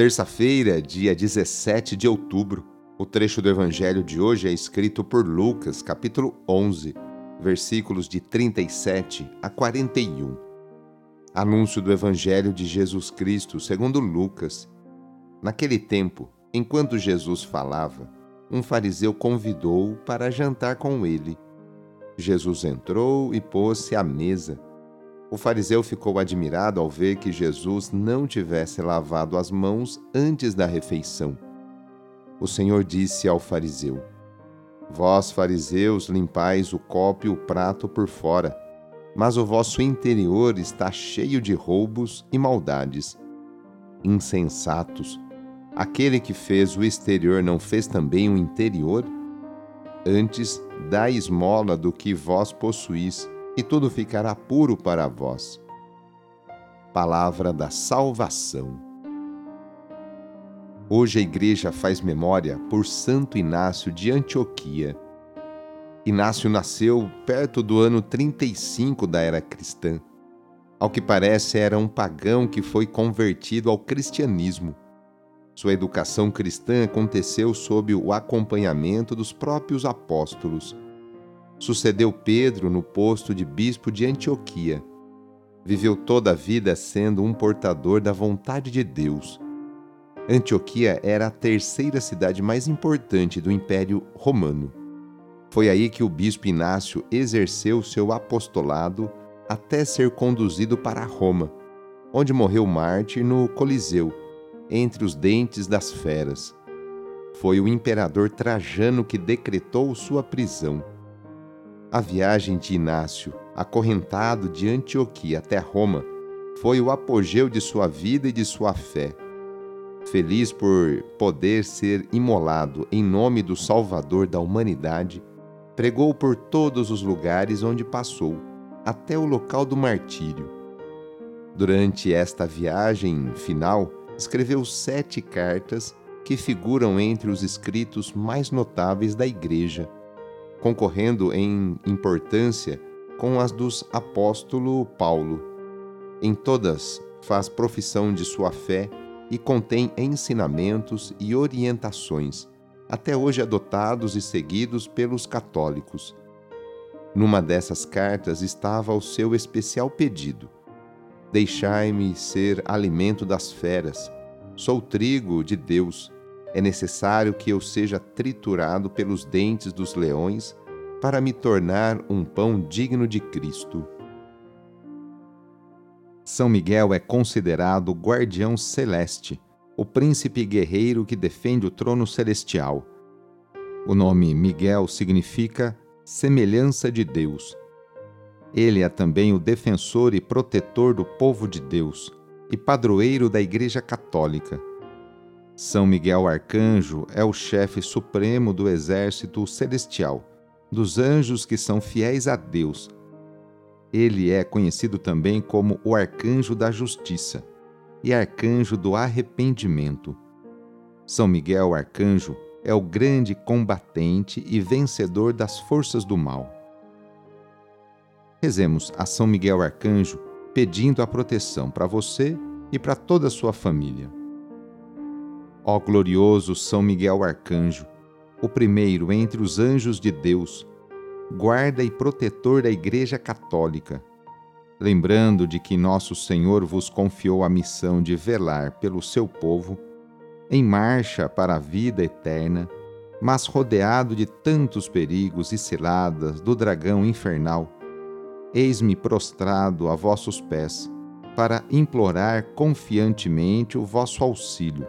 terça-feira, dia 17 de outubro. O trecho do evangelho de hoje é escrito por Lucas, capítulo 11, versículos de 37 a 41. Anúncio do evangelho de Jesus Cristo, segundo Lucas. Naquele tempo, enquanto Jesus falava, um fariseu convidou-o para jantar com ele. Jesus entrou e pôs-se à mesa. O fariseu ficou admirado ao ver que Jesus não tivesse lavado as mãos antes da refeição. O Senhor disse ao fariseu: Vós, fariseus, limpais o copo e o prato por fora, mas o vosso interior está cheio de roubos e maldades. Insensatos! Aquele que fez o exterior não fez também o interior? Antes, dai esmola do que vós possuís e tudo ficará puro para vós. Palavra da Salvação. Hoje a Igreja faz memória por Santo Inácio de Antioquia. Inácio nasceu perto do ano 35 da era cristã. Ao que parece, era um pagão que foi convertido ao cristianismo. Sua educação cristã aconteceu sob o acompanhamento dos próprios apóstolos Sucedeu Pedro no posto de bispo de Antioquia. Viveu toda a vida sendo um portador da vontade de Deus. Antioquia era a terceira cidade mais importante do Império Romano. Foi aí que o bispo Inácio exerceu seu apostolado até ser conduzido para Roma, onde morreu mártir no Coliseu, entre os dentes das feras. Foi o imperador Trajano que decretou sua prisão. A viagem de Inácio, acorrentado de Antioquia até Roma, foi o apogeu de sua vida e de sua fé. Feliz por poder ser imolado em nome do Salvador da humanidade, pregou por todos os lugares onde passou, até o local do martírio. Durante esta viagem final, escreveu sete cartas que figuram entre os escritos mais notáveis da Igreja concorrendo em importância com as dos apóstolo Paulo. Em todas faz profissão de sua fé e contém ensinamentos e orientações, até hoje adotados e seguidos pelos católicos. Numa dessas cartas estava o seu especial pedido: Deixai-me ser alimento das feras. Sou trigo de Deus é necessário que eu seja triturado pelos dentes dos leões para me tornar um pão digno de Cristo. São Miguel é considerado guardião celeste, o príncipe guerreiro que defende o trono celestial. O nome Miguel significa semelhança de Deus. Ele é também o defensor e protetor do povo de Deus e padroeiro da Igreja Católica. São Miguel Arcanjo é o chefe supremo do exército celestial, dos anjos que são fiéis a Deus. Ele é conhecido também como o Arcanjo da Justiça e Arcanjo do Arrependimento. São Miguel Arcanjo é o grande combatente e vencedor das forças do mal. Rezemos a São Miguel Arcanjo pedindo a proteção para você e para toda a sua família. Ó glorioso São Miguel Arcanjo, o primeiro entre os anjos de Deus, guarda e protetor da Igreja Católica, lembrando de que nosso Senhor vos confiou a missão de velar pelo seu povo, em marcha para a vida eterna, mas rodeado de tantos perigos e ciladas do dragão infernal, eis-me prostrado a vossos pés, para implorar confiantemente o vosso auxílio,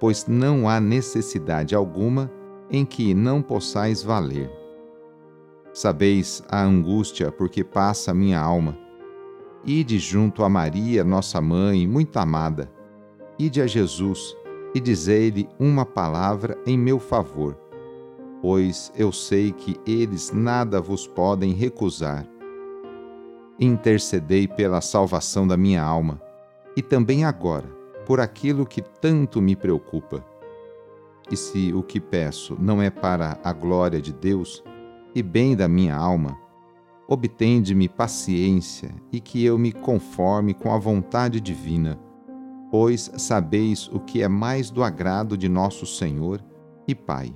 pois não há necessidade alguma em que não possais valer. Sabeis a angústia por que passa minha alma. Ide junto a Maria, nossa mãe, muito amada. Ide a Jesus e dizei-lhe uma palavra em meu favor, pois eu sei que eles nada vos podem recusar. Intercedei pela salvação da minha alma e também agora por aquilo que tanto me preocupa. E se o que peço não é para a glória de Deus, e bem da minha alma, obtende-me paciência e que eu me conforme com a vontade divina, pois sabeis o que é mais do agrado de nosso Senhor e Pai.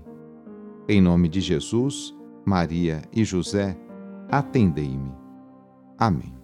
Em nome de Jesus, Maria e José, atendei-me. Amém.